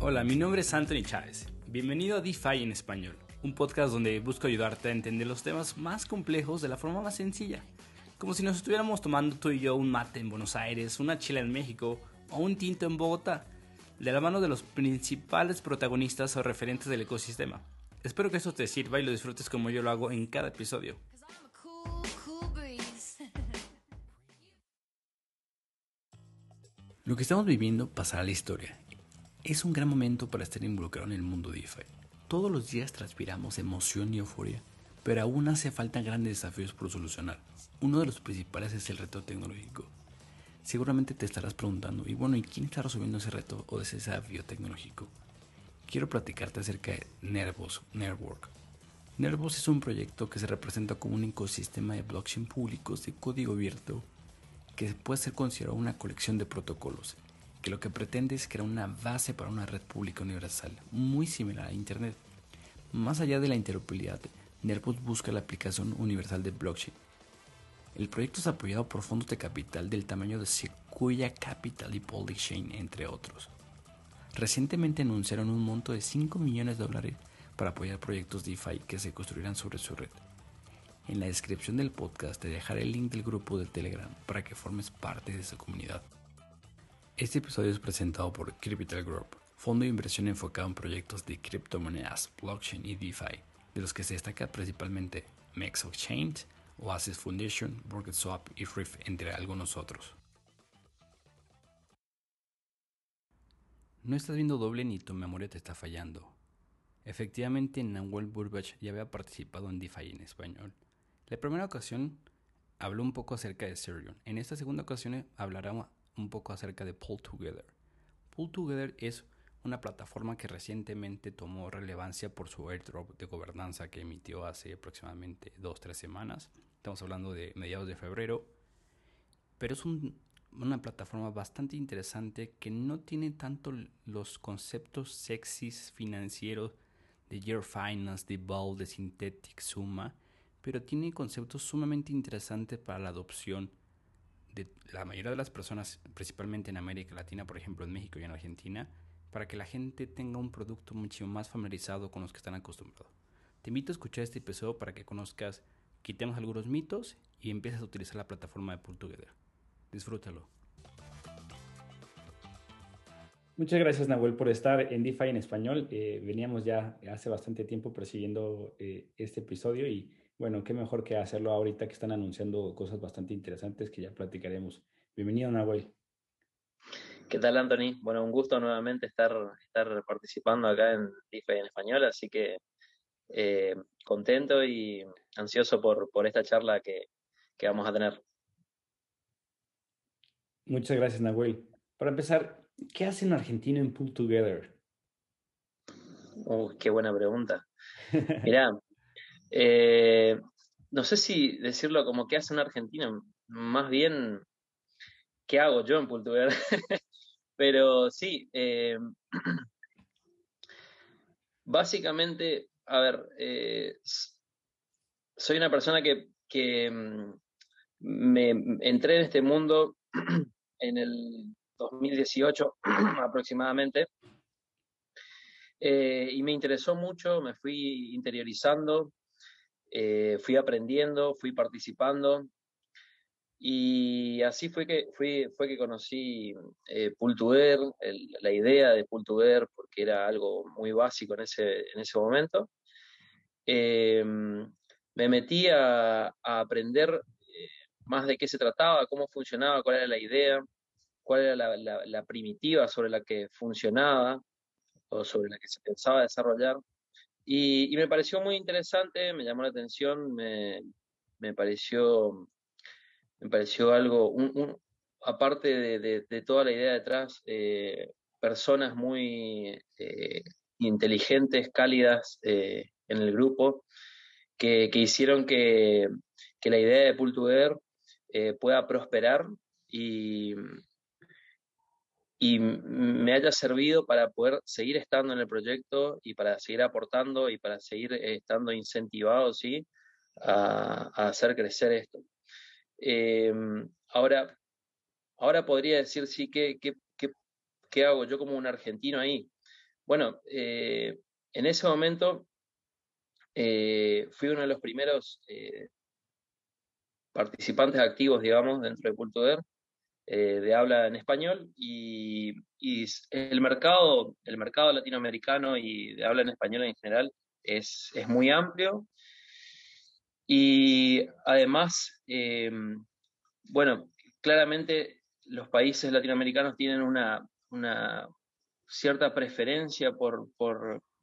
Hola, mi nombre es Anthony Chávez. Bienvenido a DeFi en español, un podcast donde busco ayudarte a entender los temas más complejos de la forma más sencilla. Como si nos estuviéramos tomando tú y yo un mate en Buenos Aires, una chila en México o un tinto en Bogotá, de la mano de los principales protagonistas o referentes del ecosistema. Espero que esto te sirva y lo disfrutes como yo lo hago en cada episodio. Lo que estamos viviendo pasará a la historia. Es un gran momento para estar involucrado en el mundo DeFi. Todos los días transpiramos emoción y euforia, pero aún hace falta grandes desafíos por solucionar. Uno de los principales es el reto tecnológico. Seguramente te estarás preguntando, y bueno, ¿y quién está resolviendo ese reto o ese desafío tecnológico? Quiero platicarte acerca de Nervos Network. Nervos es un proyecto que se representa como un ecosistema de blockchain públicos de código abierto que puede ser considerado una colección de protocolos, que lo que pretende es crear una base para una red pública universal, muy similar a Internet. Más allá de la interoperabilidad, Nervos busca la aplicación universal de blockchain. El proyecto es apoyado por fondos de capital del tamaño de Sequoia Capital y Polychain, entre otros. Recientemente anunciaron un monto de 5 millones de dólares para apoyar proyectos DeFi que se construirán sobre su red. En la descripción del podcast te dejaré el link del grupo de Telegram para que formes parte de esa comunidad. Este episodio es presentado por Capital Group, fondo de inversión enfocado en proyectos de criptomonedas, blockchain y DeFi, de los que se destaca principalmente Mex Exchange, Oasis Foundation, Swap y Riff, entre algunos otros. No estás viendo doble ni tu memoria te está fallando. Efectivamente, Nahuel Burbach ya había participado en DeFi en español la primera ocasión habló un poco acerca de Serion. En esta segunda ocasión hablará un poco acerca de Pull Together. Pull Together es una plataforma que recientemente tomó relevancia por su airdrop de gobernanza que emitió hace aproximadamente 2-3 semanas. Estamos hablando de mediados de febrero. Pero es una plataforma bastante interesante que no tiene tanto los conceptos sexys financieros de Year Finance, de Ball, de Synthetic, Suma pero tiene conceptos sumamente interesantes para la adopción de la mayoría de las personas, principalmente en América Latina, por ejemplo en México y en Argentina, para que la gente tenga un producto mucho más familiarizado con los que están acostumbrados. Te invito a escuchar este episodio para que conozcas, quitemos algunos mitos y empieces a utilizar la plataforma de Together. Disfrútalo. Muchas gracias, Nahuel, por estar en DeFi en español. Eh, veníamos ya hace bastante tiempo persiguiendo eh, este episodio y bueno, qué mejor que hacerlo ahorita que están anunciando cosas bastante interesantes que ya platicaremos. Bienvenido, Nahuel. ¿Qué tal, Anthony? Bueno, un gusto nuevamente estar, estar participando acá en DeFi en español, así que eh, contento y ansioso por, por esta charla que, que, vamos a tener. Muchas gracias, Nahuel. Para empezar, ¿qué hace un argentino en Pull Together? Oh, qué buena pregunta. Mirá, eh, no sé si decirlo como que hace un argentino, más bien qué hago yo en Portugal. Pero sí, eh, básicamente, a ver, eh, soy una persona que, que mm, me entré en este mundo en el 2018 aproximadamente. y me interesó mucho, me fui interiorizando, eh, fui aprendiendo, fui participando y así fue que, fue, fue que conocí eh, la idea de Pultuver, porque era algo muy básico en ese, en ese momento. Eh, me metí a, aprender eh, más de qué se trataba, cómo funcionaba, cuál era la idea, cuál era la primitiva sobre la que funcionaba o sobre la que se pensaba desarrollar. Y, me pareció muy interesante, me llamó la atención, me, me pareció, me pareció algo, un, aparte de, de, toda la idea detrás, eh, personas muy eh, inteligentes, cálidas eh, en el grupo, que, que hicieron que, que, la idea de Pultuver pueda prosperar y, y me haya servido para poder seguir estando en el proyecto y para seguir aportando y para seguir eh, estando incentivado ¿sí? a, hacer crecer esto. Em, ahora, ahora podría decir, sí, ¿qué, qué, qué, hago yo como un argentino ahí? Bueno, eh, en ese momento eh, fui uno de los primeros participantes activos, digamos, dentro de Cultuder, de habla en español y, el mercado, el mercado latinoamericano y de habla en español en general es, es muy amplio. Y además, eh, bueno, claramente los países latinoamericanos tienen una, cierta preferencia por,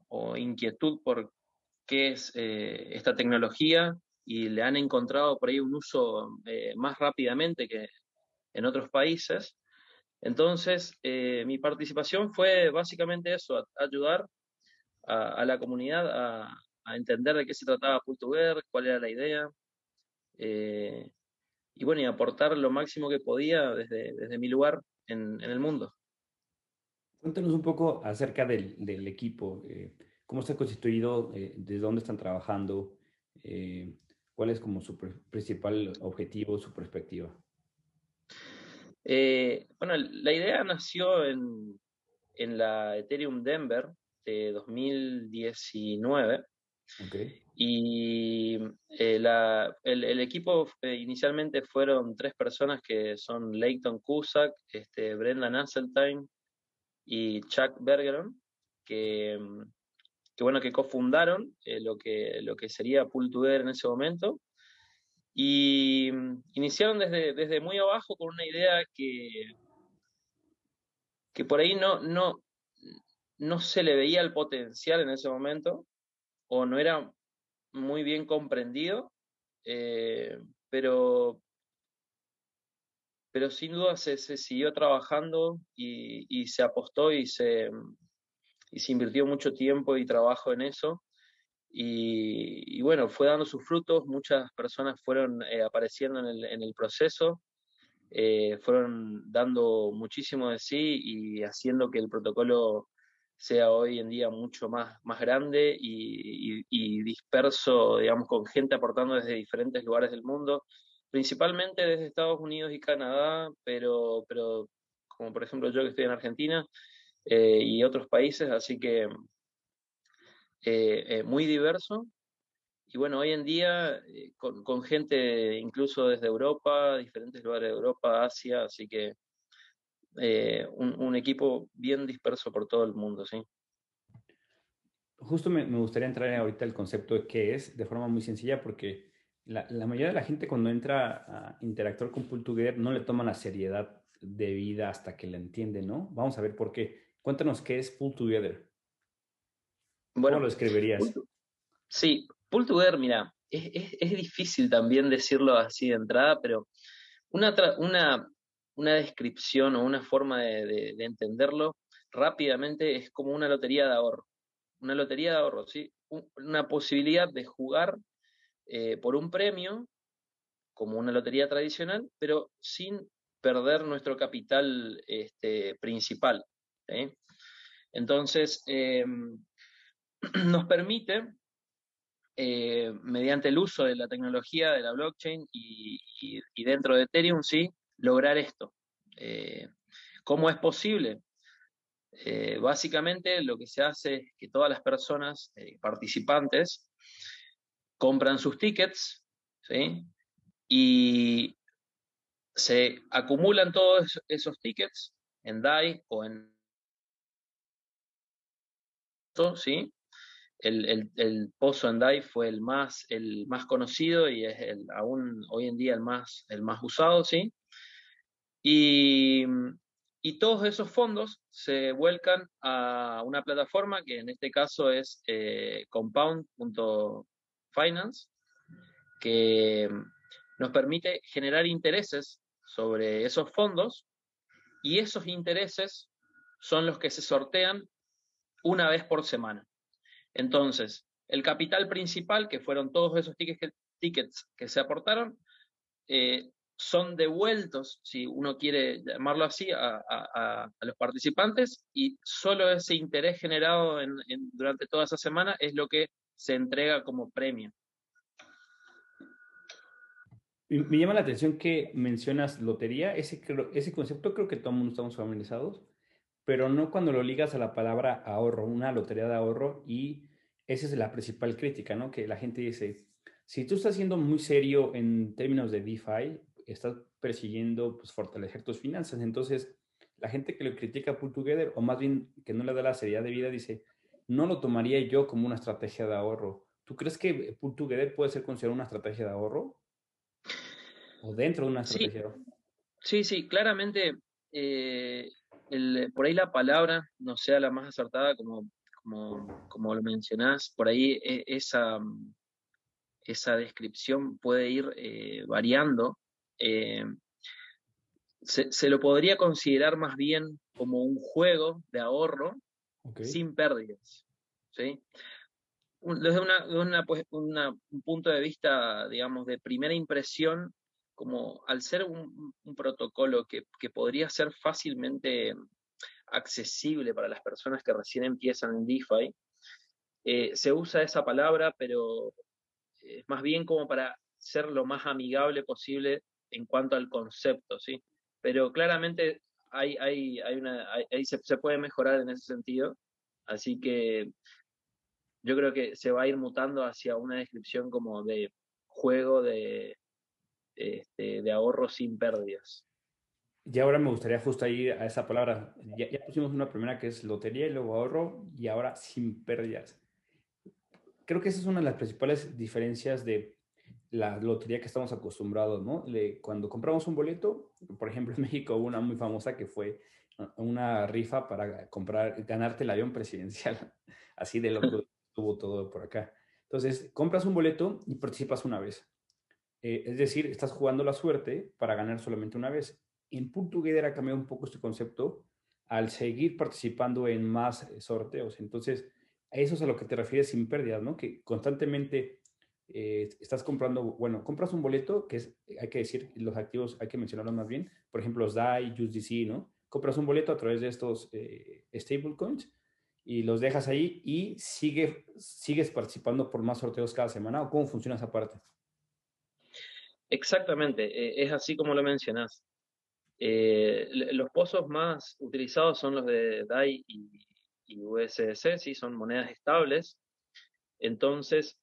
o inquietud por qué es eh, esta tecnología y le han encontrado por ahí un uso eh, más rápidamente que en otros países. Entonces, mi participación fue básicamente eso, ayudar a la comunidad a, a entender de qué se trataba Pultuver, cuál era la idea, eh, y bueno, y aportar lo máximo que podía desde, desde mi lugar en, el mundo. Cuéntanos un poco acerca del, del equipo, eh, cómo está constituido, eh, desde dónde están trabajando, cuál es como su principal objetivo, su perspectiva. Bueno, la idea nació en, en la Ethereum Denver de 2019 y eh, el, equipo eh, inicialmente fueron tres personas que son Leighton Cusack, este, Brendan Asseltine y Chuck Bergeron, que, que bueno, que cofundaron eh, lo, que, lo que sería Pool en ese momento. Y iniciaron desde, desde muy abajo con una idea que, que por ahí no, no, no se le veía el potencial en ese momento, o no era muy bien comprendido, eh, pero, pero sin duda se, siguió trabajando y, se apostó y se, y se invirtió mucho tiempo y trabajo en eso. Y, bueno, fue dando sus frutos, muchas personas fueron eh, apareciendo en el, en el proceso, eh, fueron dando muchísimo de sí y haciendo que el protocolo sea hoy en día mucho más, más grande y, disperso, digamos, con gente aportando desde diferentes lugares del mundo, principalmente desde Estados Unidos y Canadá, pero, pero como por ejemplo yo que estoy en Argentina eh, y otros países, así que eh, eh, muy diverso. Y bueno, hoy en día con, con gente incluso desde Europa, diferentes lugares de Europa, Asia, así que eh, un, equipo bien disperso por todo el mundo, ¿sí? Justo me, gustaría entrar ahorita el concepto de qué es de forma muy sencilla porque la, mayoría de la gente cuando entra a interactuar con Pool Together no le toma la seriedad de vida hasta que la entiende, ¿no? Vamos a ver por qué. Cuéntanos qué es Pool Together. Bueno, ¿Cómo lo escribirías? sí, Pool Together, mira, es, es, difícil también decirlo así de entrada, pero una, una una descripción o una forma de, entenderlo rápidamente es como una lotería de ahorro. Una lotería de ahorro, ¿sí? una posibilidad de jugar eh, por un premio, como una lotería tradicional, pero sin perder nuestro capital este, principal. Entonces, em, nos permite, eh, mediante el uso de la tecnología de la blockchain y, dentro de Ethereum, sí, lograr esto. Eh, ¿Cómo es posible? Eh, básicamente lo que se hace es que todas las personas participantes compran sus tickets y se acumulan todos esos tickets en DAI o en... ¿sí? El, el, pozo en DAI fue el más, el más conocido y es el, aún hoy en día el más, el más usado, ¿sí? Y, todos esos fondos se vuelcan a una plataforma que en este caso es eh, compound.finance, que nos permite generar intereses sobre esos fondos y esos intereses son los que se sortean una vez por semana. Entonces, el capital principal, que fueron todos esos tickets que, se aportaron, eh, son devueltos, si uno quiere llamarlo así, a, los participantes y solo ese interés generado durante toda esa semana es lo que se entrega como premio. Me llama la atención que mencionas lotería, ese, ese concepto creo que todo el mundo estamos familiarizados, pero no cuando lo ligas a la palabra ahorro, una lotería de ahorro, y esa es la principal crítica, ¿no? Que la gente dice, si tú estás siendo muy serio en términos de DeFi, estás persiguiendo pues, fortalecer tus finanzas, entonces la gente que lo critica Pull Together, o más bien que no le da la seriedad de vida, dice, no lo tomaría yo como una estrategia de ahorro. ¿Tú crees que Pull Together puede ser considerado una estrategia de ahorro? o dentro de una estrategia. Sí, sí, claramente eh, por ahí la palabra no sea la más acertada como, como, lo mencionás, por ahí e, esa, esa descripción puede ir eh, variando. Eh, se, lo podría considerar más bien como un juego de ahorro sin pérdidas. ¿sí? Desde una, pues, un punto de vista, digamos, de primera impresión, como al ser un, protocolo que, podría ser fácilmente accesible para las personas que recién empiezan en DeFi, eh, se usa esa palabra, pero es más bien como para ser lo más amigable posible en cuanto al concepto, ¿sí? Pero claramente hay, hay, hay una, se, se, puede mejorar en ese sentido, así que yo creo que se va a ir mutando hacia una descripción como de juego de, este, de ahorro sin pérdidas. Y ahora me gustaría justo ir a esa palabra. Ya, pusimos una primera que es lotería y luego ahorro y ahora sin pérdidas. Creo que esa es una de las principales diferencias de la lotería que estamos acostumbrados, ¿no? cuando compramos un boleto, por ejemplo, en México hubo una muy famosa que fue una rifa para comprar, ganarte el avión presidencial. Así de loco estuvo todo por acá. Entonces, compras un boleto y participas una vez. Eh, es decir, estás jugando la suerte para ganar solamente una vez. En Pool Together ha cambiado un poco este concepto al seguir participando en más eh, sorteos. Entonces, a eso es a lo que te refieres sin pérdidas, ¿no? Que constantemente eh, estás comprando, bueno, compras un boleto, que hay que decir, los activos hay que mencionarlos más bien, por ejemplo, los DAI, USDC, ¿no? Compras un boleto a través de estos stablecoins y los dejas ahí y sigue, sigues participando por más sorteos cada semana, ¿o cómo funciona esa parte? Exactamente, eh, es así como lo mencionás. Eh, los pozos más utilizados son los de DAI y, USDC, sí, son monedas estables. Entonces,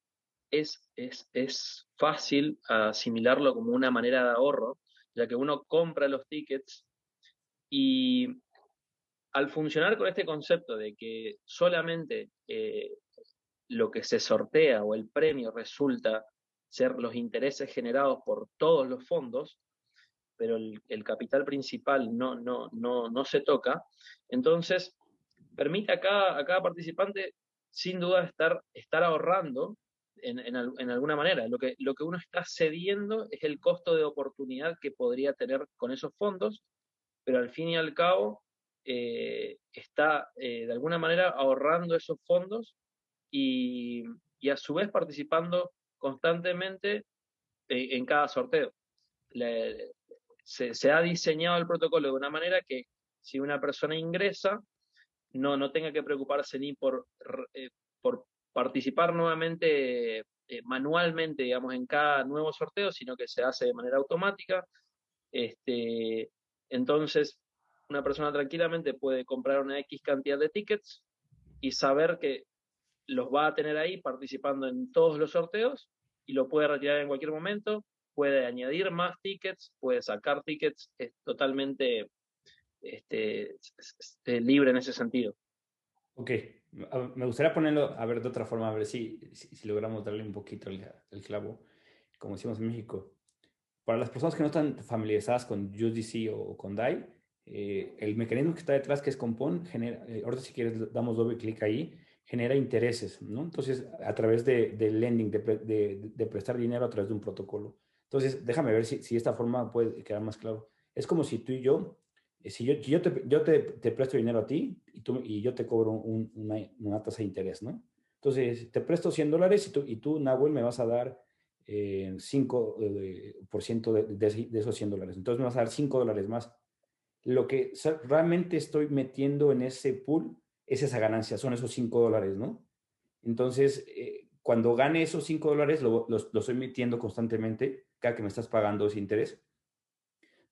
es, es, es, fácil asimilarlo como una manera de ahorro, ya que uno compra los tickets y al funcionar con este concepto de que solamente eh, lo que se sortea o el premio resulta ser los intereses generados por todos los fondos, pero el, capital principal no, no, no, no, se toca, entonces permite a cada, a cada participante sin duda estar, estar ahorrando en, en, alguna manera. Lo que, lo que uno está cediendo es el costo de oportunidad que podría tener con esos fondos, pero al fin y al cabo eh, está eh, de alguna manera ahorrando esos fondos y, y, a su vez participando constantemente eh, en cada sorteo. se, ha diseñado el protocolo de una manera que si una persona ingresa, no, no tenga que preocuparse ni por, eh, por participar nuevamente eh, manualmente, digamos, en cada nuevo sorteo, sino que se hace de manera automática. Este, entonces, una persona tranquilamente puede comprar una X cantidad de tickets y saber que los va a tener ahí participando en todos los sorteos y lo puede retirar en cualquier momento, puede añadir más tickets, puede sacar tickets, es totalmente este, libre en ese sentido. Ok, me gustaría ponerlo a ver de otra forma, a ver si, si, logramos darle un poquito el, clavo, como decimos en México. Para las personas que no están familiarizadas con USDC o con DAI, eh, el mecanismo que está detrás, que es Compon, genera, eh, ahorita si quieres damos doble clic ahí, genera intereses, ¿no? Entonces, a través de, lending, de, prestar dinero a través de un protocolo. Entonces, déjame ver si, si esta forma puede quedar más claro. Es como si tú y yo, eh, si yo, yo, te, yo te, presto dinero a ti y, tú, y yo te cobro una, una, tasa de interés, ¿no? Entonces, te presto 100 dólares y tú, y tú, Nahuel, me vas a dar eh, 5% eh, de, de, esos 100 dólares. Entonces, me vas a dar 5 dólares más. Lo que realmente estoy metiendo en ese pool es esa ganancia, son esos 5 dólares, ¿no? Entonces, eh, cuando gane esos 5 dólares, lo, estoy metiendo constantemente, cada que me estás pagando ese interés,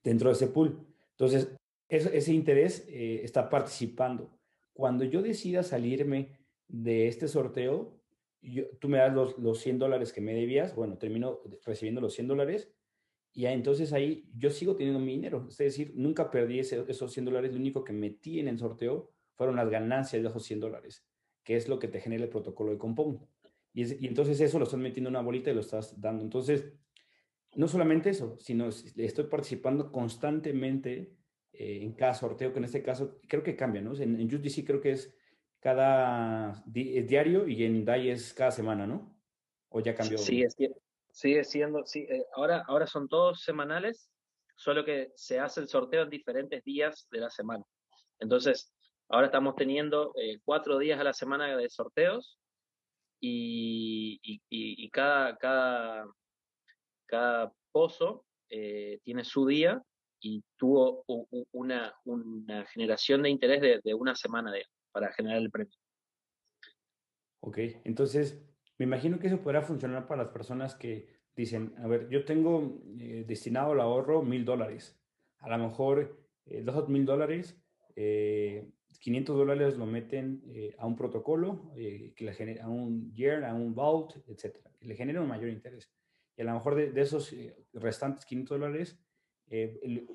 dentro de ese pool. Entonces, ese, interés eh, está participando. Cuando yo decida salirme de este sorteo, tú me das los, los 100 dólares que me debías, bueno, termino recibiendo los 100 dólares y entonces ahí yo sigo teniendo mi dinero. Es decir, nunca perdí esos 100 dólares. Lo único que metí en el sorteo fueron las ganancias de esos 100 dólares, que es lo que te genera el protocolo de Compound. Y, entonces eso lo estás metiendo en una bolita y lo estás dando. Entonces, no solamente eso, sino estoy participando constantemente eh, en cada sorteo, que en este caso creo que cambia, ¿no? En, en USDC creo que es cada diario y en DAI es cada semana, ¿no? ¿O ya cambió? Es, Sigue siendo, sí, eh, ahora, ahora son todos semanales, solo que se hace el sorteo en diferentes días de la semana. Entonces, ahora estamos teniendo eh, cuatro días a la semana de sorteos y, y, cada, cada, cada pozo eh, tiene su día y tuvo una, una generación de interés de, de una semana de, para generar el premio. Ok, entonces me imagino que eso podrá funcionar para las personas que dicen, a ver, yo tengo eh, destinado al ahorro mil dólares. A lo mejor eh, dos mil dólares, eh, 500 dólares lo meten eh, a un protocolo que le genera, a un year, a un vault, etcétera, le genera un mayor interés. Y a lo mejor de, esos restantes 500 dólares,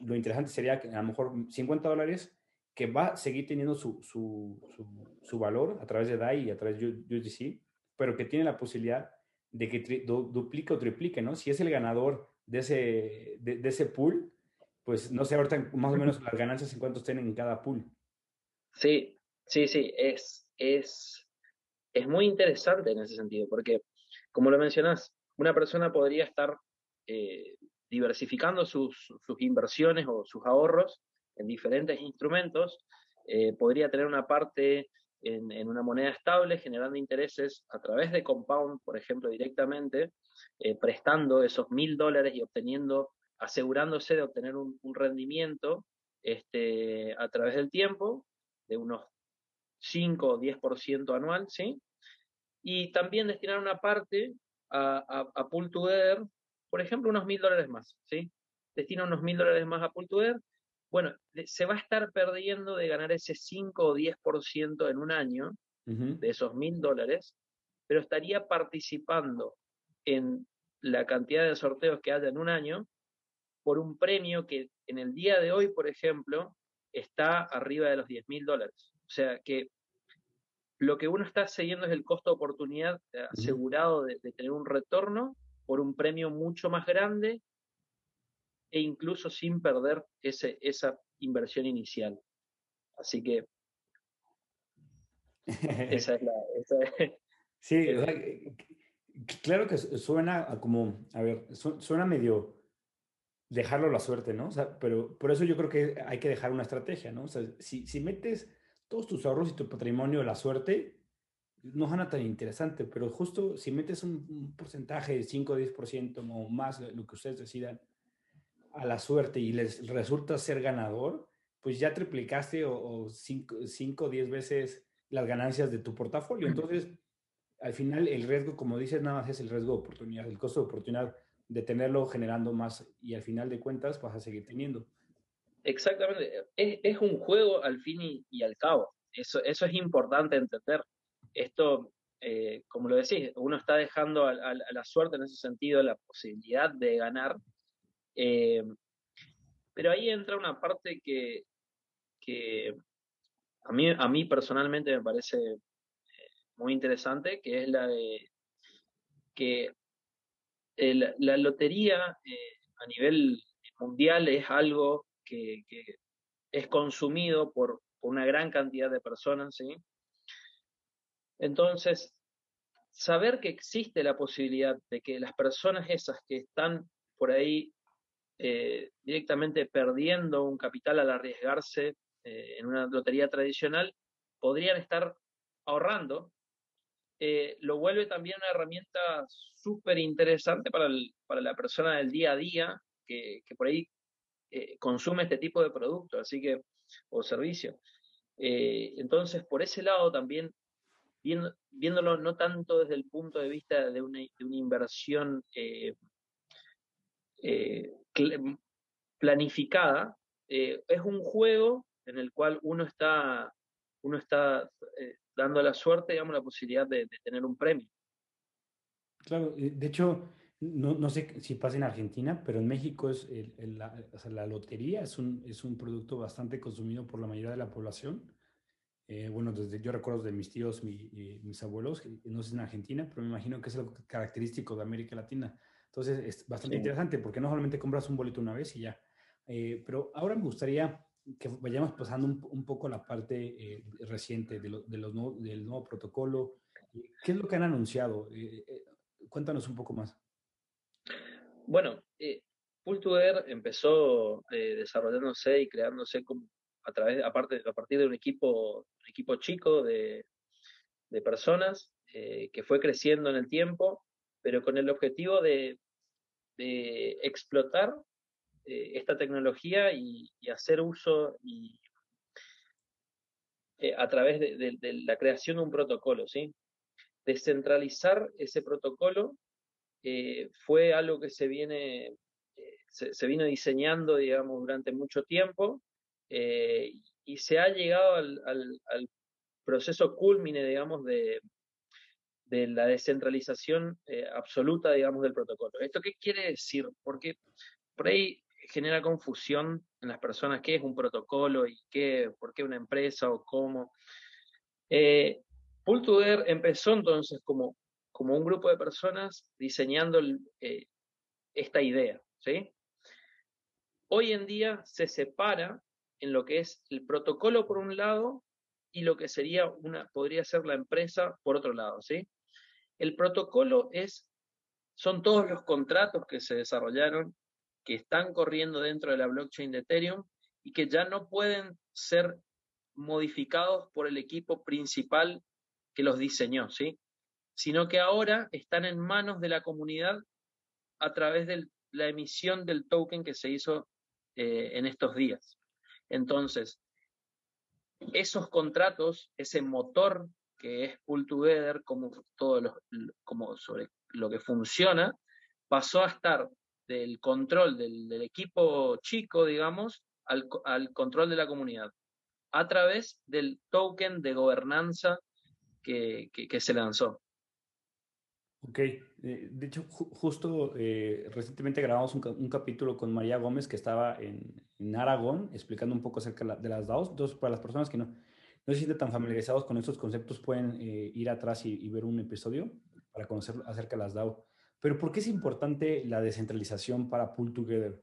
lo interesante sería que a lo mejor 50 dólares que va a seguir teniendo su, su, su, su valor a través de DAI y a través de USDC, pero que tiene la posibilidad de que duplique o triplique, ¿no? Si es el ganador de ese, de, ese pool, pues no sé ahorita más o menos las ganancias en cuántos tienen en cada pool. Sí, sí, sí, es, es, es muy interesante en ese sentido, porque como lo mencionás, una persona podría estar eh, diversificando sus, sus, inversiones o sus ahorros en diferentes instrumentos, eh, podría tener una parte en, una moneda estable, generando intereses a través de Compound, por ejemplo, directamente, eh, prestando esos mil dólares y obteniendo, asegurándose de obtener un, rendimiento este, a través del tiempo de unos 5 o 10% anual, ¿sí? Y también destinar una parte a, a, a Pool por ejemplo, unos mil dólares más, ¿sí? Destina unos mil dólares más a Pool bueno, se va a estar perdiendo de ganar ese 5 o 10% en un año de esos mil dólares, pero estaría participando en la cantidad de sorteos que haya en un año por un premio que en el día de hoy, por ejemplo, está arriba de los 10 mil dólares. O sea que lo que uno está siguiendo es el costo de oportunidad asegurado de, de, tener un retorno por un premio mucho más grande e incluso sin perder ese, esa inversión inicial. Así que esa es la... sí, claro que suena como, a ver, suena medio dejarlo a la suerte, ¿no? O sea, pero por eso yo creo que hay que dejar una estrategia, ¿no? O sea, si, si metes todos tus ahorros y tu patrimonio a la suerte, no gana tan interesante, pero justo si metes un, un porcentaje de 5 o 10% o más, lo que ustedes decidan, a la suerte y les resulta ser ganador, pues ya triplicaste o, cinco, o diez veces las ganancias de tu portafolio. Entonces, al final el riesgo, como dices, nada más es el riesgo de oportunidad, el costo de oportunidad de tenerlo generando más y al final de cuentas vas a seguir teniendo. Exactamente, es, un juego al fin y, al cabo. Eso, eso es importante entender. Esto, eh, como lo decís, uno está dejando a, la suerte en ese sentido la posibilidad de ganar eh, pero ahí entra una parte que, a, mí, a mí personalmente me parece eh, muy interesante, que es la de que la lotería eh, a nivel mundial es algo que, es consumido por, una gran cantidad de personas, ¿sí? Entonces, saber que existe la posibilidad de que las personas esas que están por ahí eh, directamente perdiendo un capital al arriesgarse eh, en una lotería tradicional, podrían estar ahorrando. Eh, lo vuelve también una herramienta súper interesante para, para, la persona del día a día que, que por ahí consume este tipo de producto así que, o servicio. entonces, por ese lado también viéndolo no tanto desde el punto de vista de una, inversión eh, eh, planificada, es un juego en el cual uno está, uno está dando la suerte, digamos, la posibilidad de, tener un premio. Claro, de hecho, no, no, sé si pasa en Argentina, pero en México es la, la, lotería es un, es un producto bastante consumido por la mayoría de la población. Eh, bueno, desde yo recuerdo de mis tíos, mis abuelos, no sé si en Argentina, pero me imagino que es algo característico de América Latina. Entonces es bastante interesante porque no solamente compras un boleto una vez y ya. Eh, pero ahora me gustaría que vayamos pasando un, un poco la parte eh, reciente de, de los del nuevo protocolo. ¿Qué es lo que han anunciado? cuéntanos un poco más. Bueno, eh, Pool2Air empezó desarrollándose y creándose como a través, aparte, a partir de un equipo, equipo chico de, personas eh, que fue creciendo en el tiempo, pero con el objetivo de, explotar eh, esta tecnología y, hacer uso y, eh, a través de, la creación de un protocolo, ¿sí? Descentralizar ese protocolo fue algo que se viene se, vino diseñando, digamos, durante mucho tiempo eh, y se ha llegado al, proceso culmine, digamos, de, de la descentralización eh, absoluta, digamos, del protocolo. ¿Esto qué quiere decir? Porque por ahí genera confusión en las personas qué es un protocolo y qué, por qué una empresa o cómo. Eh, empezó entonces como, como un grupo de personas diseñando eh, esta idea, ¿sí? Hoy en día se separa en lo que es el protocolo por un lado y lo que sería una, podría ser la empresa por otro lado, ¿sí? El protocolo es, son todos los contratos que se desarrollaron, que están corriendo dentro de la blockchain de Ethereum y que ya no pueden ser modificados por el equipo principal que los diseñó, ¿sí? Sino que ahora están en manos de la comunidad a través de la emisión del token que se hizo eh, en estos días. Entonces, esos contratos, ese motor que es Pull Together, como todo lo, como sobre lo que funciona, pasó a estar del control del, equipo chico, digamos, al, control de la comunidad, a través del token de gobernanza que se lanzó. Ok, eh, de hecho, justo eh, recientemente grabamos un, capítulo con María Gómez que estaba en, Aragón explicando un poco acerca de las DAOs. Entonces, para las personas que no, no se sienten tan familiarizados con estos conceptos, pueden eh, ir atrás y, ver un episodio para conocer acerca de las DAO. Pero, ¿por qué es importante la descentralización para Pull Together?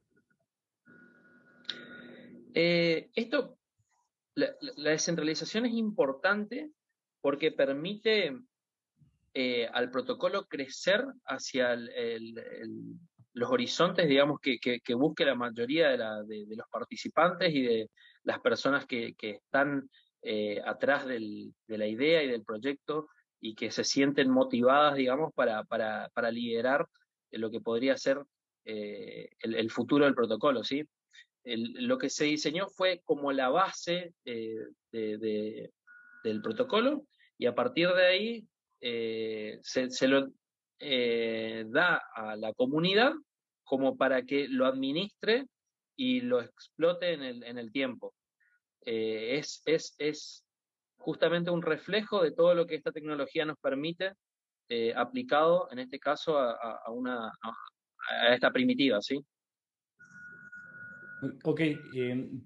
esto, la descentralización es importante porque permite eh, al protocolo crecer hacia los horizontes, digamos, que, busque la mayoría de, los participantes y de las personas que, están eh, atrás de la idea y del proyecto y que se sienten motivadas, digamos, para, liderar lo que podría ser eh, el, futuro del protocolo, ¿sí? lo que se diseñó fue como la base del protocolo y a partir de ahí eh, se, lo eh, da a la comunidad como para que lo administre y lo explote en el, en el tiempo. Eh, es, es, justamente un reflejo de todo lo que esta tecnología nos permite aplicado, en este caso, a, una, a, esta primitiva, ¿sí? Ok,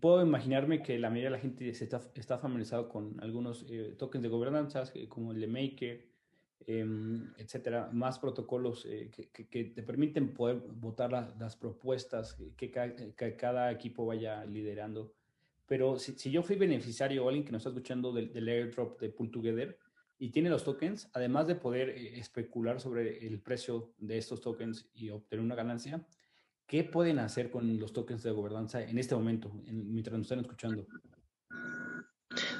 puedo imaginarme que la mayoría de la gente está, está familiarizado con algunos tokens de gobernanza, como el de Maker, Em, etcétera, más protocolos eh, que, te permiten poder votar las propuestas que, cada equipo vaya liderando. Pero si, yo fui beneficiario o alguien que nos está escuchando del, airdrop de Pull Together y tiene los tokens, además de poder eh, especular sobre el precio de estos tokens y obtener una ganancia, ¿qué pueden hacer con los tokens de gobernanza en este momento, mientras nos están escuchando?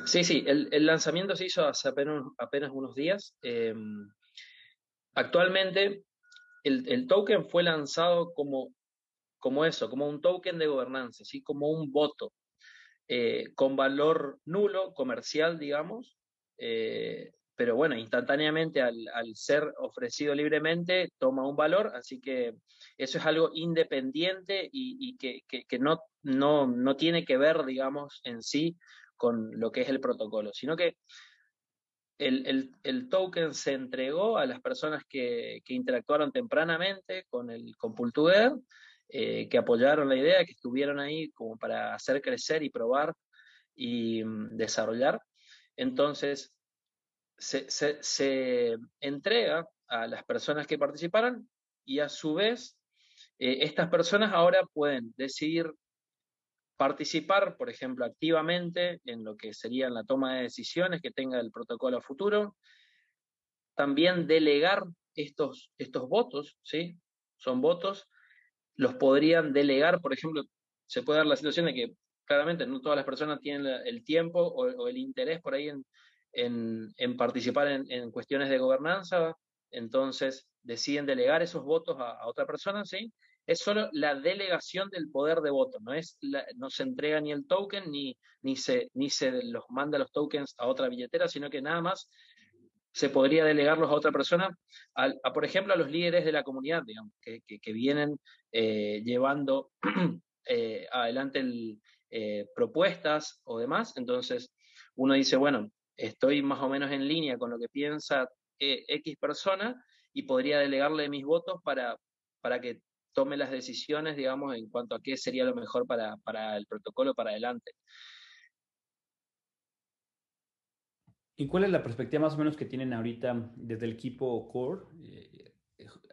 Sí, sí, el, lanzamiento se hizo hace apenas, apenas unos días. Em, actualmente, el, token fue lanzado como, como eso, como un token de gobernanza, ¿sí? como un voto, eh, con valor nulo, comercial, digamos, eh, pero bueno, instantáneamente al, ser ofrecido libremente toma un valor, así que eso es algo independiente y, que, no, no, no, tiene que ver, digamos, en sí con lo que es el protocolo, sino que el, el, token se entregó a las personas que, interactuaron tempranamente con el con eh, que apoyaron la idea, que estuvieron ahí como para hacer crecer y probar y mm, desarrollar. Entonces, se, entrega a las personas que participaron y a su vez eh, estas personas ahora pueden decidir participar, por ejemplo, activamente en lo que sería la toma de decisiones que tenga el protocolo futuro, también delegar estos, estos votos, ¿sí? Son votos, los podrían delegar, por ejemplo, se puede dar la situación de que claramente no todas las personas tienen el tiempo o, el interés por ahí en, participar en, cuestiones de gobernanza, entonces deciden delegar esos votos a, a otra persona, ¿sí? es solo la delegación del poder de voto, no, es no se entrega ni el token ni, ni, se, ni se los manda los tokens a otra billetera, sino que nada más se podría delegarlos a otra persona, a, por ejemplo, a los líderes de la comunidad, digamos, que, que, vienen eh, llevando eh, adelante eh, propuestas o demás. Entonces, uno dice, bueno, estoy más o menos en línea con lo que piensa X persona y podría delegarle mis votos para, para que tome las decisiones, digamos, en cuanto a qué sería lo mejor para, el protocolo para adelante. ¿Y cuál es la perspectiva más o menos que tienen ahorita desde el equipo core? Eh,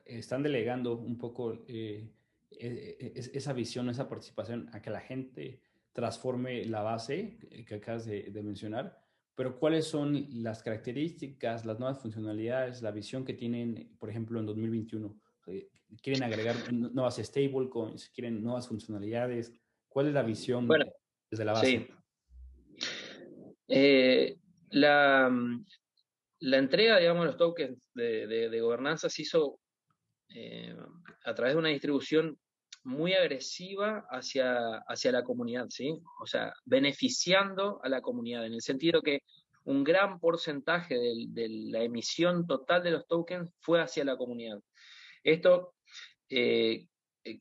¿Están delegando un poco eh, e, e, esa visión, esa participación a que la gente transforme la base que acabas de, de, mencionar? Pero ¿cuáles son las características, las nuevas funcionalidades, la visión que tienen, por ejemplo, en 2021? quieren agregar nuevas stablecoins, quieren nuevas funcionalidades. ¿Cuál es la visión desde la base? Sí. Eh, la, la, entrega, digamos, de los tokens de, gobernanza se hizo eh, a través de una distribución muy agresiva hacia, hacia la comunidad, ¿sí? O sea, beneficiando a la comunidad, en el sentido que un gran porcentaje de la emisión total de los tokens fue hacia la comunidad. Esto eh,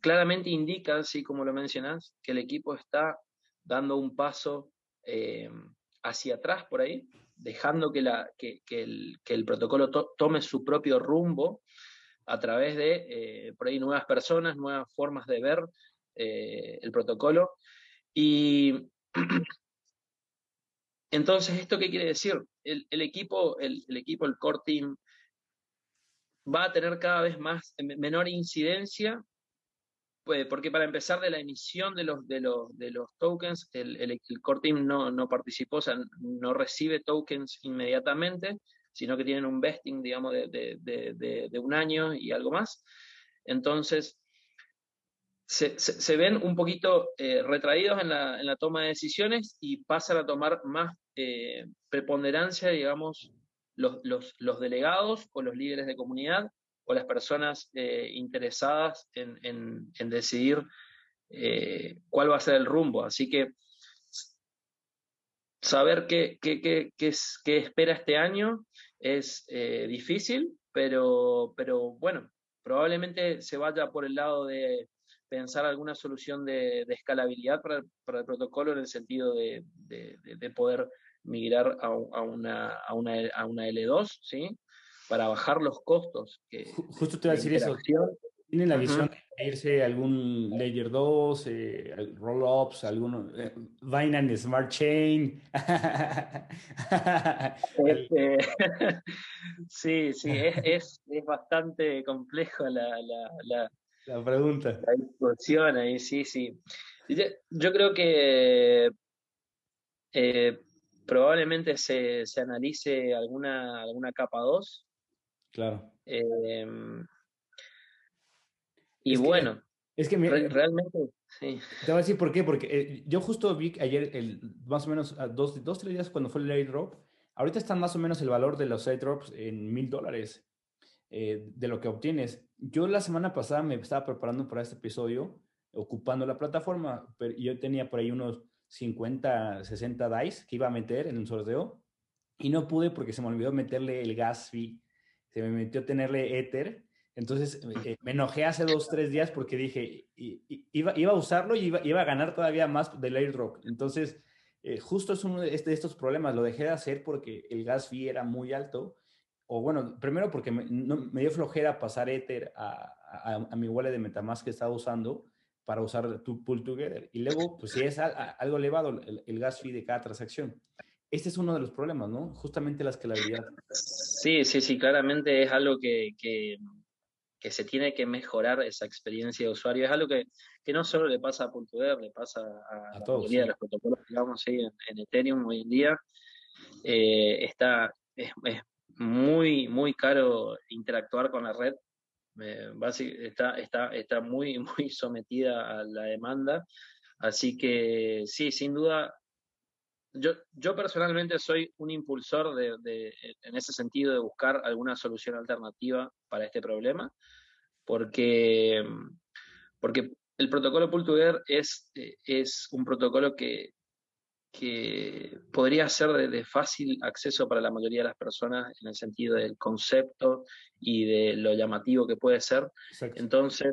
claramente indica, así como lo mencionas, que el equipo está dando un paso eh, hacia atrás por ahí, dejando que, la, que, el, protocolo tome su propio rumbo a través de, por ahí, nuevas personas, nuevas formas de ver el protocolo. Y entonces, ¿esto qué quiere decir? El, equipo, el, equipo, el core team, va a tener cada vez más menor incidencia, pues, porque para empezar de la emisión de los, de los, de los tokens, el, el, core team no, no, participó, o sea, no recibe tokens inmediatamente, sino que tienen un vesting, digamos, de, de, de, un año y algo más. Entonces, se, se, ven un poquito eh, retraídos en la, en la, toma de decisiones y pasan a tomar más eh, preponderancia, digamos, los, delegados o los líderes de comunidad o las personas eh, interesadas en, decidir eh, cuál va a ser el rumbo. Así que saber qué, qué, espera este año es eh, difícil, pero, pero bueno, probablemente se vaya por el lado de pensar alguna solución de, escalabilidad para el, protocolo en el sentido de, de poder migrar a, una, a, una, a una L2, ¿sí? Para bajar los costos. Que, Justo te iba a decir eso. ¿Tienen la visión de irse a algún Layer 2, eh, Rollups, alguno, eh, Binance Smart Chain? Este, sí, sí, es, es, es, bastante complejo la, la, la, la pregunta. La discusión ahí, sí, sí. Yo, yo creo que eh, probablemente se, se analice alguna, alguna capa 2. Claro. Em, y bueno, es que realmente, sí. Te voy a decir por qué, porque eh, yo justo vi ayer, el, más o menos dos, dos, tres días cuando fue el airdrop, ahorita están más o menos el valor de los airdrops en mil dólares eh, de lo que obtienes. Yo la semana pasada me estaba preparando para este episodio, ocupando la plataforma, pero yo tenía por ahí unos 50, 60 DICE que iba a meter en un sorteo y no pude porque se me olvidó meterle el gas fee, se me metió tenerle Ether. Entonces eh, me enojé hace dos, tres días porque dije, iba, iba a usarlo y iba, iba, a ganar todavía más del airdrop. Entonces, eh, justo es uno de, este, estos problemas. Lo dejé de hacer porque el gas fee era muy alto. O bueno, primero porque me, me dio flojera pasar Ether a, a, mi wallet de Metamask que estaba usando para usar tu Pull Together. Y luego, pues si es algo elevado el, el gas fee de cada transacción. Este es uno de los problemas, ¿no? Justamente la escalabilidad. Sí, sí, sí, claramente es algo que, que, que, se tiene que mejorar esa experiencia de usuario. Es algo que, que no solo le pasa a Pultuver, le pasa a, a todos, la los protocolos que digamos, en, en, Ethereum hoy en día. Eh, está, es, es, muy, muy caro interactuar con la red. Eh, está, está, está muy, muy sometida a la demanda. Así que sí, sin duda yo, yo personalmente soy un impulsor de, en ese sentido de buscar alguna solución alternativa para este problema, porque, porque el protocolo Pull es, es un protocolo que, que podría ser de, fácil acceso para la mayoría de las personas en el sentido del concepto y de lo llamativo que puede ser. Entonces,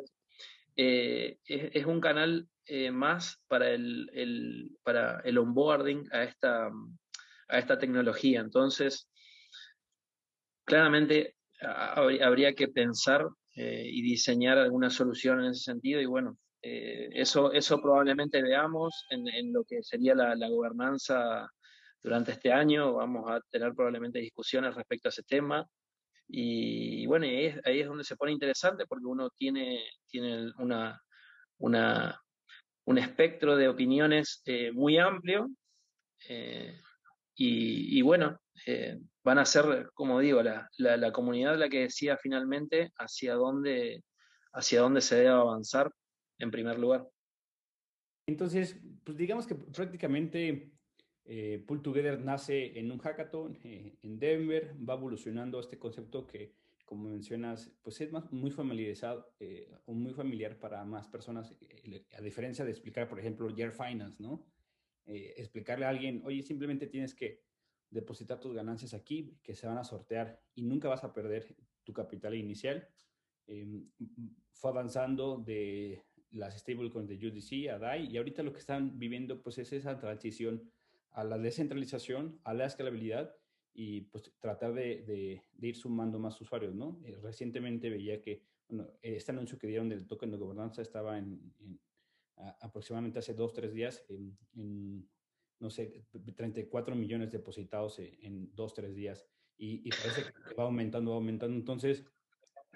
eh, es, un canal eh, más para el, para el onboarding a esta, a esta tecnología. Entonces, claramente habría, que pensar eh, y diseñar alguna solución en ese sentido y bueno, eh, eso, eso probablemente veamos en, lo que sería la, gobernanza durante este año. Vamos a tener probablemente discusiones respecto a ese tema. Y, bueno, ahí es, ahí es, donde se pone interesante porque uno tiene, tiene una, una, un espectro de opiniones eh, muy amplio eh, y, bueno, eh, van a ser, como digo, la, la, comunidad la que decida finalmente hacia dónde, hacia dónde se debe avanzar en primer lugar. Entonces, pues digamos que prácticamente Pull Together nace en un hackathon en Denver, va evolucionando este concepto que como mencionas, pues es más, muy familiarizado eh, o muy familiar para más personas, eh, a diferencia de explicar, por ejemplo, Year Finance, ¿no? Eh, explicarle a alguien, oye, simplemente tienes que depositar tus ganancias aquí, que se van a sortear y nunca vas a perder tu capital inicial. Em, fue avanzando de las stablecoins de UDC a DAI y ahorita lo que están viviendo pues es esa transición a la descentralización, a la escalabilidad y pues tratar de, de, ir sumando más usuarios, ¿no? Eh, recientemente veía que, bueno, este anuncio que dieron del token de gobernanza estaba en, aproximadamente hace dos, tres días en, no sé, 34 millones depositados e, en, dos, tres días y, y, parece que va aumentando, va aumentando. Entonces,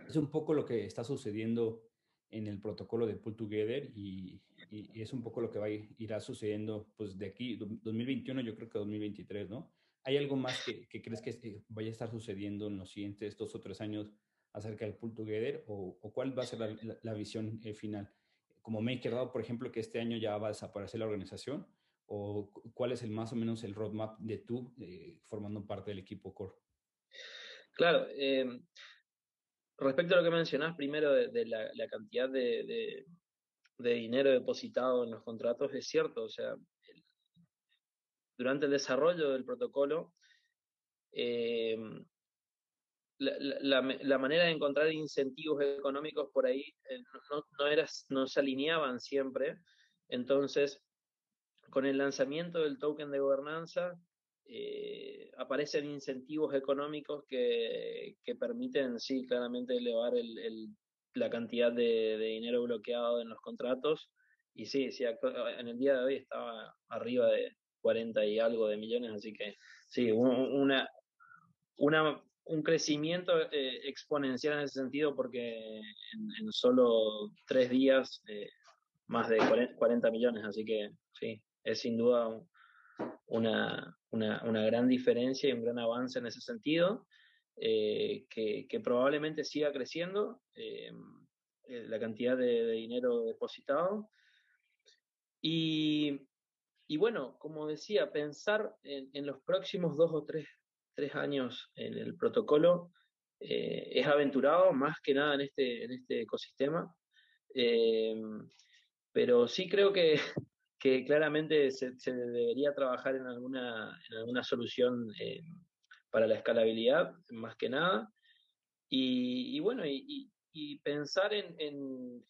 es un poco lo que está sucediendo en el protocolo de Pull Together y, y, es un poco lo que va a ir, irá sucediendo pues de aquí, 2021 yo creo que 2023, ¿no? ¿Hay algo más que, crees que eh, vaya a estar sucediendo en los siguientes dos o tres años acerca del Pull Together? ¿O, cuál va a ser la, visión eh, final? Como MakerDAO, por ejemplo, que este año ya va a desaparecer la organización. ¿O cuál es el más o menos el roadmap de tú eh, formando parte del equipo core? Claro. Em, respecto a lo que mencionás primero de, la, cantidad de, de dinero depositado en los contratos, es cierto. O sea, durante el desarrollo del protocolo, eh, la, manera de encontrar incentivos económicos por ahí eh, no, no se alineaban siempre. Entonces, con el lanzamiento del token de gobernanza, eh, aparecen incentivos económicos que, permiten, sí, claramente elevar la cantidad de, de, dinero bloqueado en los contratos. Y sí, sí, en el día de hoy estaba arriba de, 40 y algo de millones, así que sí, una, una, un crecimiento eh, exponencial en ese sentido porque en, solo tres días eh, más de 40 millones, así que sí, es sin duda una, una, una gran diferencia y un gran avance en ese sentido, eh, que, probablemente siga creciendo la cantidad de, de dinero depositado. Y y bueno, como decía, pensar en, los próximos dos o tres, tres, años en el protocolo eh, es aventurado, más que nada en este, en este ecosistema. Eh, pero sí creo que, que claramente se, debería trabajar en alguna, en alguna solución eh, para la escalabilidad, más que nada. Y, bueno, y, pensar en,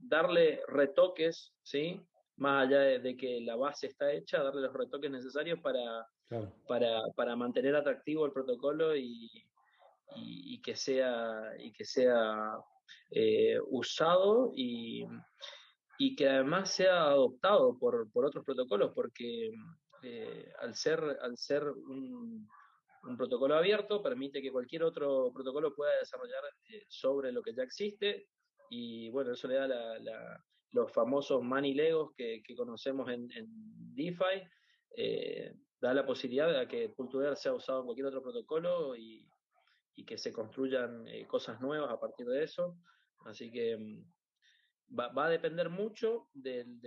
darle retoques, ¿sí? Más allá de, que la base está hecha, darle los retoques necesarios para, para, mantener atractivo el protocolo y, que sea, y que sea eh, usado y, que además sea adoptado por, por otros protocolos, porque eh, al ser, al ser un, un protocolo abierto permite que cualquier otro protocolo pueda desarrollar eh, sobre lo que ya existe y bueno, eso le da los famosos money legos que, conocemos en, DeFi, eh, da la posibilidad de que Pool sea usado en cualquier otro protocolo y, que se construyan eh, cosas nuevas a partir de eso. Así que mm, va, a depender mucho del,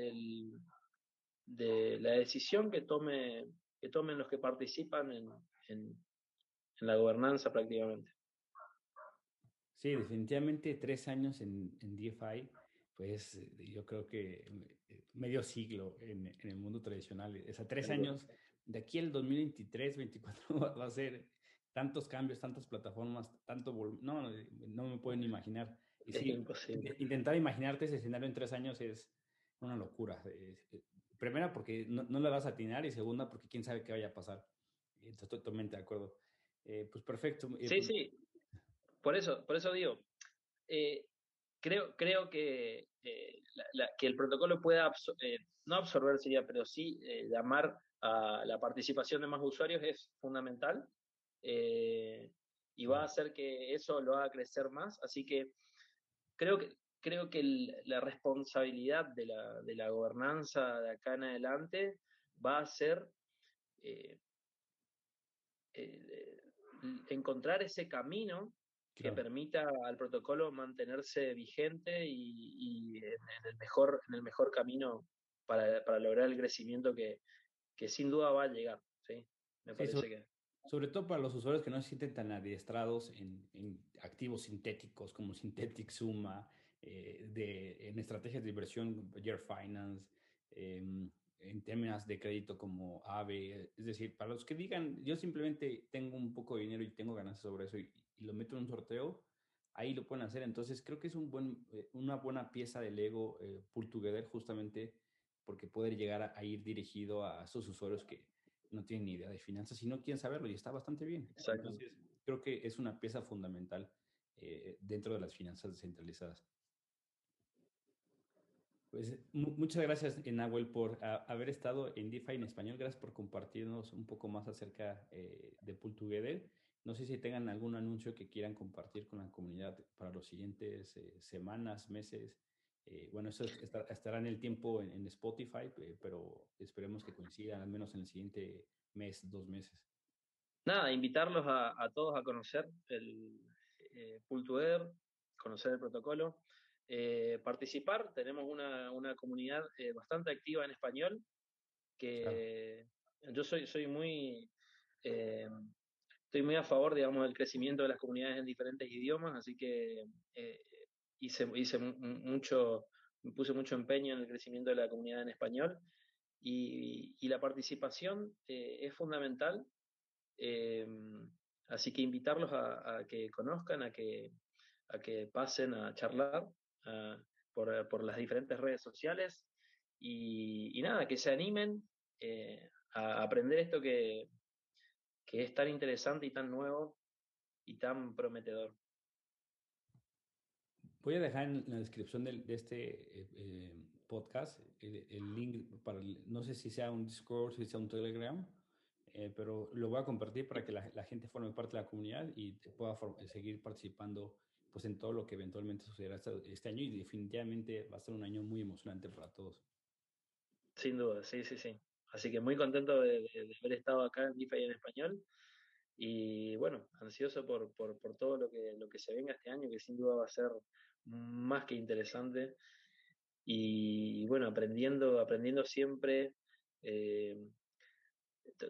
de la decisión que, tome, que tomen los que participan en, en la gobernanza prácticamente. Sí, definitivamente tres años en, en DeFi, pues yo creo que eh, medio siglo en, en el mundo tradicional. O sea, tres años, de aquí al 2023, 2024 va a ser tantos cambios, tantas plataformas, tanto No, no me pueden imaginar. Y sí, intentar imaginarte ese escenario en tres años es una locura. Eh, primera, porque no, no la vas a atinar y segunda, porque quién sabe qué vaya a pasar. Estoy totalmente de acuerdo. Eh, pues perfecto. Eh, sí, pues sí. Por eso, por eso digo, eh, creo, creo que, que el protocolo pueda, no absorber sería, pero sí llamar a la participación de más usuarios es fundamental y va a hacer que eso lo haga crecer más. Así que creo que, creo que la responsabilidad de la, de la, gobernanza de acá en adelante va a ser eh, encontrar ese camino que permita al protocolo mantenerse vigente y, en, el mejor, en el mejor camino para, lograr el crecimiento que, sin duda va a llegar. ¿sí? Me parece sobre, que... sobre todo para los usuarios que no se sienten tan adiestrados en, activos sintéticos como Synthetic Suma, eh, de, en estrategias de inversión, Year Finance, em, en términos de crédito como AVE. Es decir, para los que digan, yo simplemente tengo un poco de dinero y tengo ganas sobre eso y, lo meto en un sorteo, ahí lo pueden hacer. Entonces, creo que es un buen, eh, una buena pieza de Lego eh, Pull Together justamente porque poder llegar a, ir dirigido a esos usuarios que no tienen ni idea de finanzas y no quieren saberlo y está bastante bien. Entonces, creo que es una pieza fundamental eh, dentro de las finanzas descentralizadas. Pues muchas gracias, Nahuel, por haber estado en DeFi en español. Gracias por compartirnos un poco más acerca eh, de Pool Together. No sé si tengan algún anuncio que quieran compartir con la comunidad para los siguientes eh, semanas, meses. Eh, bueno, eso estará en el tiempo en, Spotify, pero esperemos que coincidan al menos en el siguiente mes, dos meses. Nada, invitarlos a, todos a conocer el Together, conocer el protocolo. Eh, participar. Tenemos una, una comunidad eh, bastante activa en español, que yo soy, soy muy, eh, estoy muy a favor, digamos, del crecimiento de las comunidades en diferentes idiomas, así que hice, hice mucho, puse mucho empeño en el crecimiento de la comunidad en español y, y la participación es fundamental. así que invitarlos a, a, que conozcan, a que, a pasen a charlar Ah, por, las diferentes redes sociales y, nada, que se animen eh, a aprender esto que, que es tan interesante y tan nuevo y tan prometedor. Voy a dejar en la descripción de, este eh, eh, podcast el, link para, no sé si sea un Discord, si sea un Telegram, pero lo voy a compartir para que la, la, gente forme parte de la comunidad y pueda seguir participando pues en todo lo que eventualmente sucederá este, este año y definitivamente va a ser un año muy emocionante para todos. Sin duda, sí, sí, sí. Así que muy contento de, haber estado acá en DeFi en español y bueno, ansioso por, por, por, todo lo que, lo que se venga este año, que sin duda va a ser más que interesante. Y bueno, aprendiendo, aprendiendo siempre, eh,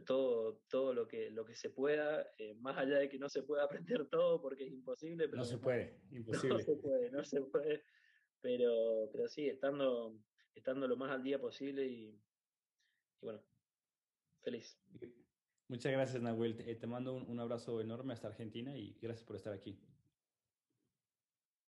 todo, todo lo que, lo que se pueda, eh, más allá de que no se pueda aprender todo porque es imposible. Pero no se puede, imposible. No se puede, no se puede. Pero, pero sí, estando, estando lo más al día posible y, bueno, feliz. Muchas gracias, Nahuel. Te, mando un abrazo enorme hasta Argentina y gracias por estar aquí.